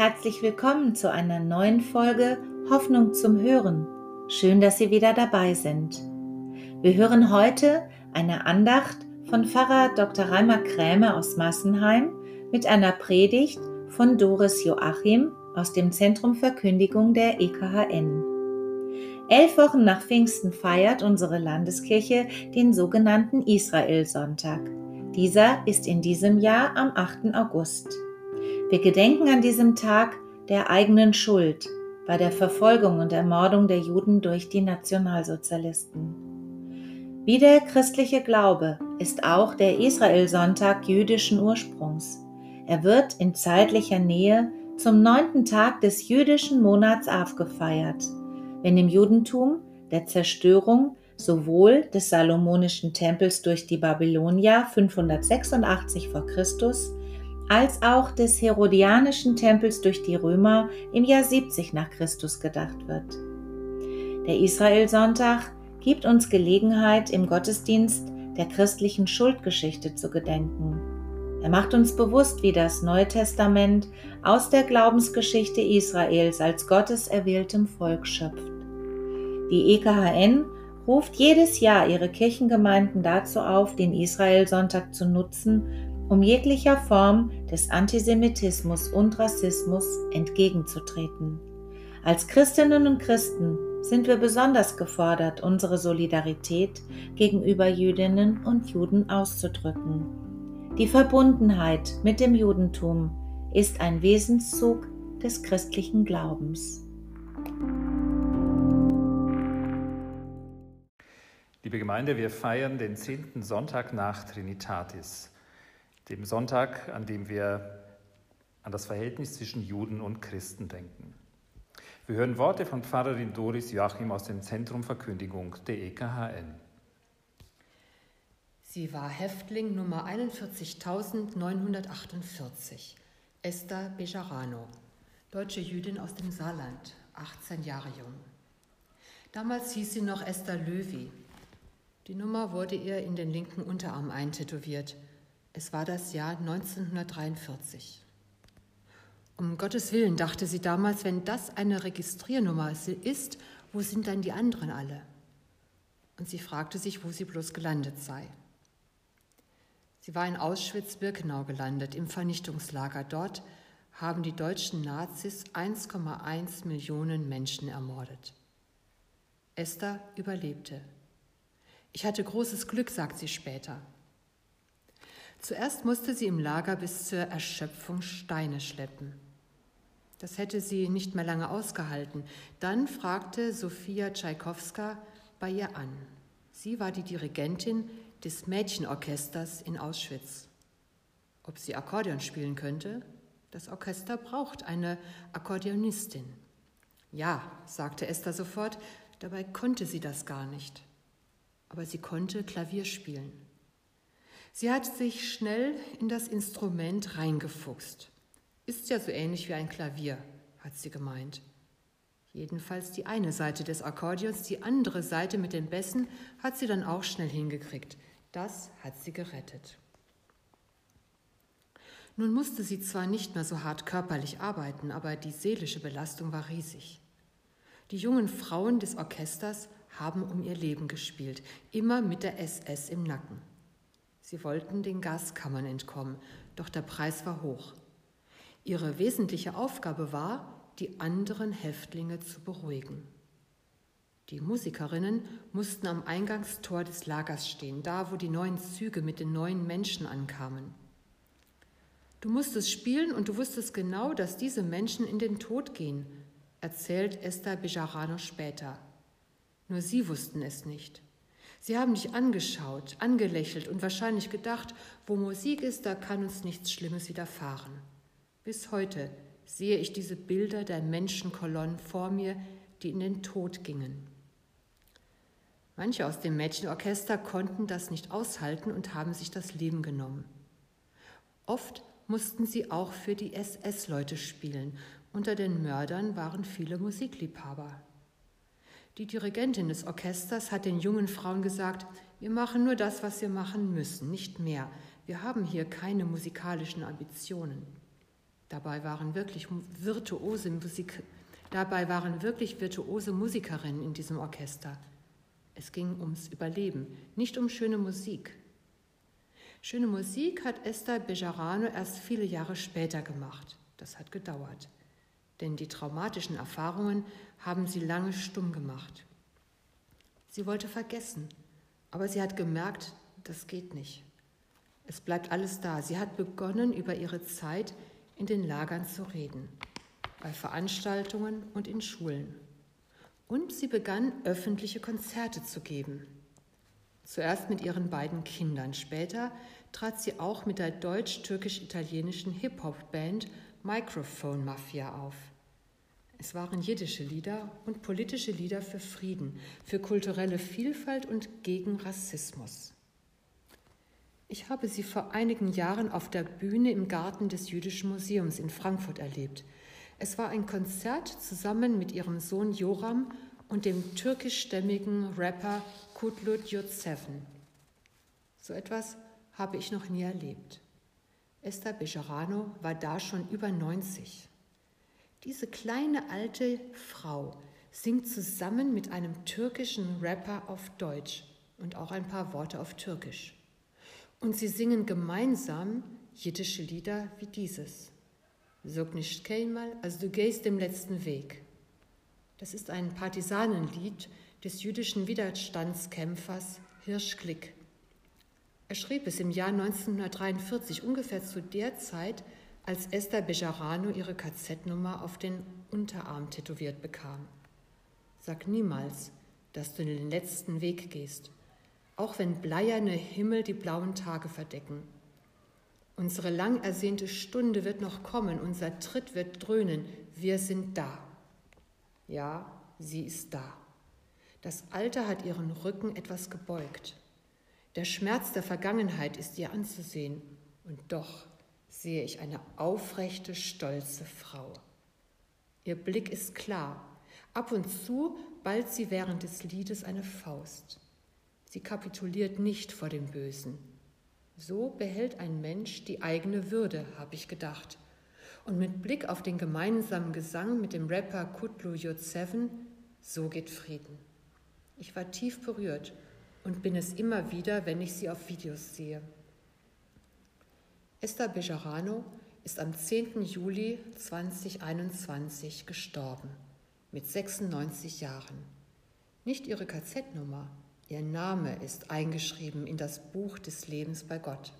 Herzlich willkommen zu einer neuen Folge Hoffnung zum Hören. Schön, dass Sie wieder dabei sind. Wir hören heute eine Andacht von Pfarrer Dr. Reimer Krämer aus Massenheim mit einer Predigt von Doris Joachim aus dem Zentrum Verkündigung der EKHN. Elf Wochen nach Pfingsten feiert unsere Landeskirche den sogenannten Israel-Sonntag. Dieser ist in diesem Jahr am 8. August. Wir gedenken an diesem Tag der eigenen Schuld bei der Verfolgung und Ermordung der Juden durch die Nationalsozialisten. Wie der christliche Glaube ist auch der Israel-Sonntag jüdischen Ursprungs. Er wird in zeitlicher Nähe zum neunten Tag des jüdischen Monats Av gefeiert, wenn im Judentum der Zerstörung sowohl des salomonischen Tempels durch die Babylonier 586 v. Chr als auch des Herodianischen Tempels durch die Römer im Jahr 70 nach Christus gedacht wird. Der Israelsonntag gibt uns Gelegenheit, im Gottesdienst der christlichen Schuldgeschichte zu gedenken. Er macht uns bewusst, wie das Neue Testament aus der Glaubensgeschichte Israels als Gottes erwähltem Volk schöpft. Die EKHN ruft jedes Jahr ihre Kirchengemeinden dazu auf, den Israelsonntag zu nutzen, um jeglicher Form des Antisemitismus und Rassismus entgegenzutreten. Als Christinnen und Christen sind wir besonders gefordert, unsere Solidarität gegenüber Jüdinnen und Juden auszudrücken. Die Verbundenheit mit dem Judentum ist ein Wesenszug des christlichen Glaubens. Liebe Gemeinde, wir feiern den zehnten Sonntag nach Trinitatis dem Sonntag, an dem wir an das Verhältnis zwischen Juden und Christen denken. Wir hören Worte von Pfarrerin Doris Joachim aus dem Zentrum Verkündigung der EKHN. Sie war Häftling Nummer 41.948, Esther Bejarano, deutsche Jüdin aus dem Saarland, 18 Jahre jung. Damals hieß sie noch Esther Löwy. Die Nummer wurde ihr in den linken Unterarm eintätowiert – es war das Jahr 1943. Um Gottes Willen, dachte sie damals, wenn das eine Registriernummer ist, wo sind dann die anderen alle? Und sie fragte sich, wo sie bloß gelandet sei. Sie war in Auschwitz-Birkenau gelandet, im Vernichtungslager. Dort haben die deutschen Nazis 1,1 Millionen Menschen ermordet. Esther überlebte. Ich hatte großes Glück, sagt sie später. Zuerst musste sie im Lager bis zur Erschöpfung Steine schleppen. Das hätte sie nicht mehr lange ausgehalten. Dann fragte Sophia Tschaikowska bei ihr an. Sie war die Dirigentin des Mädchenorchesters in Auschwitz. Ob sie Akkordeon spielen könnte? Das Orchester braucht eine Akkordeonistin. Ja, sagte Esther sofort, dabei konnte sie das gar nicht. Aber sie konnte Klavier spielen. Sie hat sich schnell in das Instrument reingefuchst. Ist ja so ähnlich wie ein Klavier, hat sie gemeint. Jedenfalls die eine Seite des Akkordeons, die andere Seite mit den Bässen hat sie dann auch schnell hingekriegt. Das hat sie gerettet. Nun musste sie zwar nicht mehr so hart körperlich arbeiten, aber die seelische Belastung war riesig. Die jungen Frauen des Orchesters haben um ihr Leben gespielt, immer mit der SS im Nacken. Sie wollten den Gaskammern entkommen, doch der Preis war hoch. Ihre wesentliche Aufgabe war, die anderen Häftlinge zu beruhigen. Die Musikerinnen mussten am Eingangstor des Lagers stehen, da wo die neuen Züge mit den neuen Menschen ankamen. Du musstest spielen und du wusstest genau, dass diese Menschen in den Tod gehen, erzählt Esther Bejarano später. Nur sie wussten es nicht. Sie haben dich angeschaut, angelächelt und wahrscheinlich gedacht, wo Musik ist, da kann uns nichts Schlimmes widerfahren. Bis heute sehe ich diese Bilder der Menschenkolonnen vor mir, die in den Tod gingen. Manche aus dem Mädchenorchester konnten das nicht aushalten und haben sich das Leben genommen. Oft mussten sie auch für die SS-Leute spielen. Unter den Mördern waren viele Musikliebhaber. Die Dirigentin des Orchesters hat den jungen Frauen gesagt, wir machen nur das, was wir machen müssen, nicht mehr. Wir haben hier keine musikalischen Ambitionen. Dabei waren wirklich virtuose Musik, dabei waren wirklich virtuose Musikerinnen in diesem Orchester. Es ging ums Überleben, nicht um schöne Musik. Schöne Musik hat Esther Bejarano erst viele Jahre später gemacht. Das hat gedauert. Denn die traumatischen Erfahrungen haben sie lange stumm gemacht. Sie wollte vergessen, aber sie hat gemerkt, das geht nicht. Es bleibt alles da. Sie hat begonnen, über ihre Zeit in den Lagern zu reden, bei Veranstaltungen und in Schulen. Und sie begann, öffentliche Konzerte zu geben. Zuerst mit ihren beiden Kindern, später trat sie auch mit der deutsch-türkisch-italienischen Hip-Hop-Band Microphone Mafia auf. Es waren jiddische Lieder und politische Lieder für Frieden, für kulturelle Vielfalt und gegen Rassismus. Ich habe sie vor einigen Jahren auf der Bühne im Garten des Jüdischen Museums in Frankfurt erlebt. Es war ein Konzert zusammen mit ihrem Sohn Joram und dem türkischstämmigen Rapper Kutlut Yurtseven. So etwas habe ich noch nie erlebt. Esther Bejarano war da schon über 90. Diese kleine alte Frau singt zusammen mit einem türkischen Rapper auf Deutsch und auch ein paar Worte auf Türkisch. Und sie singen gemeinsam jiddische Lieder wie dieses. Sog nicht keinmal, also du gehst dem letzten Weg. Das ist ein Partisanenlied des jüdischen Widerstandskämpfers Hirsch Klick. Er schrieb es im Jahr 1943, ungefähr zu der Zeit, als Esther Bejarano ihre KZ-Nummer auf den Unterarm tätowiert bekam. Sag niemals, dass du den letzten Weg gehst, auch wenn bleierne Himmel die blauen Tage verdecken. Unsere lang ersehnte Stunde wird noch kommen, unser Tritt wird dröhnen, wir sind da. Ja, sie ist da. Das Alter hat ihren Rücken etwas gebeugt. Der Schmerz der Vergangenheit ist ihr anzusehen, und doch sehe ich eine aufrechte, stolze Frau. Ihr Blick ist klar, ab und zu ballt sie während des Liedes eine Faust. Sie kapituliert nicht vor dem Bösen. So behält ein Mensch die eigene Würde, habe ich gedacht. Und mit Blick auf den gemeinsamen Gesang mit dem Rapper Kutlu Yot7, so geht Frieden. Ich war tief berührt und bin es immer wieder, wenn ich sie auf Videos sehe. Esther Bejarano ist am 10. Juli 2021 gestorben, mit 96 Jahren. Nicht ihre KZ-Nummer, ihr Name ist eingeschrieben in das Buch des Lebens bei Gott.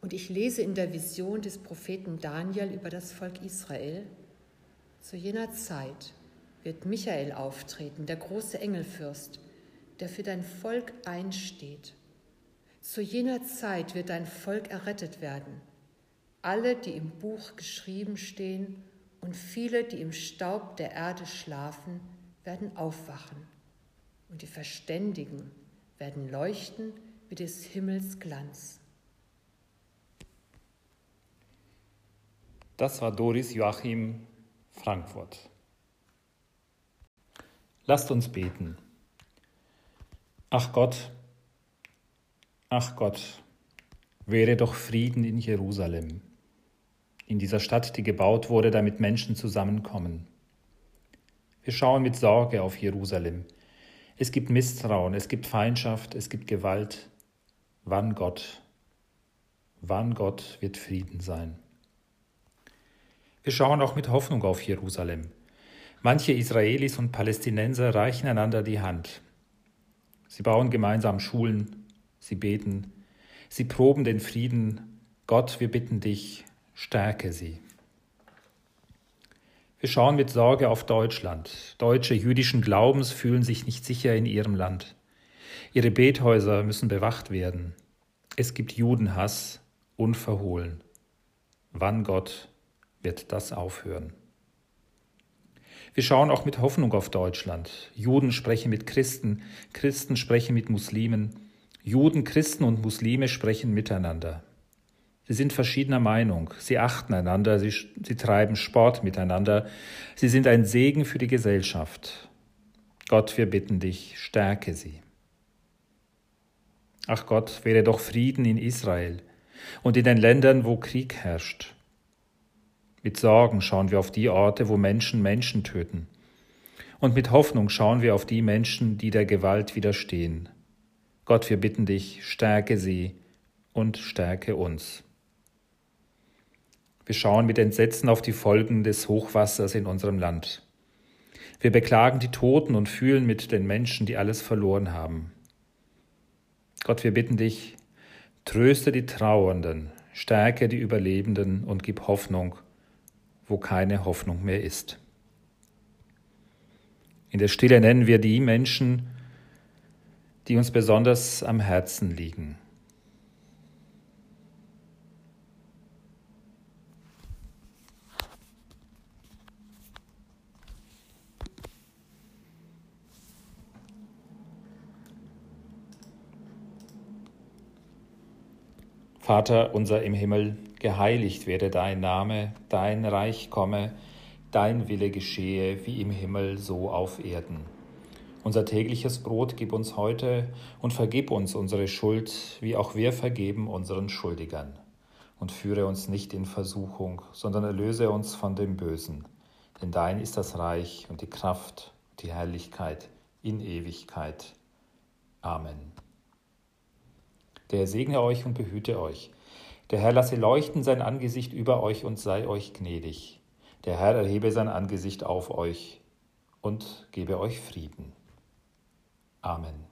Und ich lese in der Vision des Propheten Daniel über das Volk Israel, zu jener Zeit wird Michael auftreten, der große Engelfürst, der für dein Volk einsteht. Zu jener Zeit wird dein Volk errettet werden. Alle, die im Buch geschrieben stehen und viele, die im Staub der Erde schlafen, werden aufwachen. Und die Verständigen werden leuchten wie des Himmels Glanz. Das war Doris Joachim Frankfurt. Lasst uns beten. Ach Gott, ach Gott, wäre doch Frieden in Jerusalem, in dieser Stadt, die gebaut wurde, damit Menschen zusammenkommen. Wir schauen mit Sorge auf Jerusalem. Es gibt Misstrauen, es gibt Feindschaft, es gibt Gewalt. Wann Gott, wann Gott wird Frieden sein? Wir schauen auch mit Hoffnung auf Jerusalem. Manche Israelis und Palästinenser reichen einander die Hand. Sie bauen gemeinsam Schulen, sie beten, sie proben den Frieden. Gott, wir bitten dich, stärke sie. Wir schauen mit Sorge auf Deutschland. Deutsche jüdischen Glaubens fühlen sich nicht sicher in ihrem Land. Ihre Bethäuser müssen bewacht werden. Es gibt Judenhass unverhohlen. Wann Gott wird das aufhören? Wir schauen auch mit Hoffnung auf Deutschland. Juden sprechen mit Christen, Christen sprechen mit Muslimen. Juden, Christen und Muslime sprechen miteinander. Sie sind verschiedener Meinung, sie achten einander, sie, sie treiben Sport miteinander, sie sind ein Segen für die Gesellschaft. Gott, wir bitten dich, stärke sie. Ach Gott, wäre doch Frieden in Israel und in den Ländern, wo Krieg herrscht. Mit Sorgen schauen wir auf die Orte, wo Menschen Menschen töten. Und mit Hoffnung schauen wir auf die Menschen, die der Gewalt widerstehen. Gott, wir bitten dich, stärke sie und stärke uns. Wir schauen mit Entsetzen auf die Folgen des Hochwassers in unserem Land. Wir beklagen die Toten und fühlen mit den Menschen, die alles verloren haben. Gott, wir bitten dich, tröste die Trauernden, stärke die Überlebenden und gib Hoffnung, wo keine Hoffnung mehr ist. In der Stille nennen wir die Menschen, die uns besonders am Herzen liegen. Vater unser im Himmel, geheiligt werde dein Name, dein Reich komme, dein Wille geschehe, wie im Himmel so auf Erden. Unser tägliches Brot gib uns heute und vergib uns unsere Schuld, wie auch wir vergeben unseren Schuldigern. Und führe uns nicht in Versuchung, sondern erlöse uns von dem Bösen. Denn dein ist das Reich und die Kraft und die Herrlichkeit in Ewigkeit. Amen. Der segne euch und behüte euch. Der Herr lasse leuchten sein Angesicht über euch und sei euch gnädig. Der Herr erhebe sein Angesicht auf euch und gebe euch Frieden. Amen.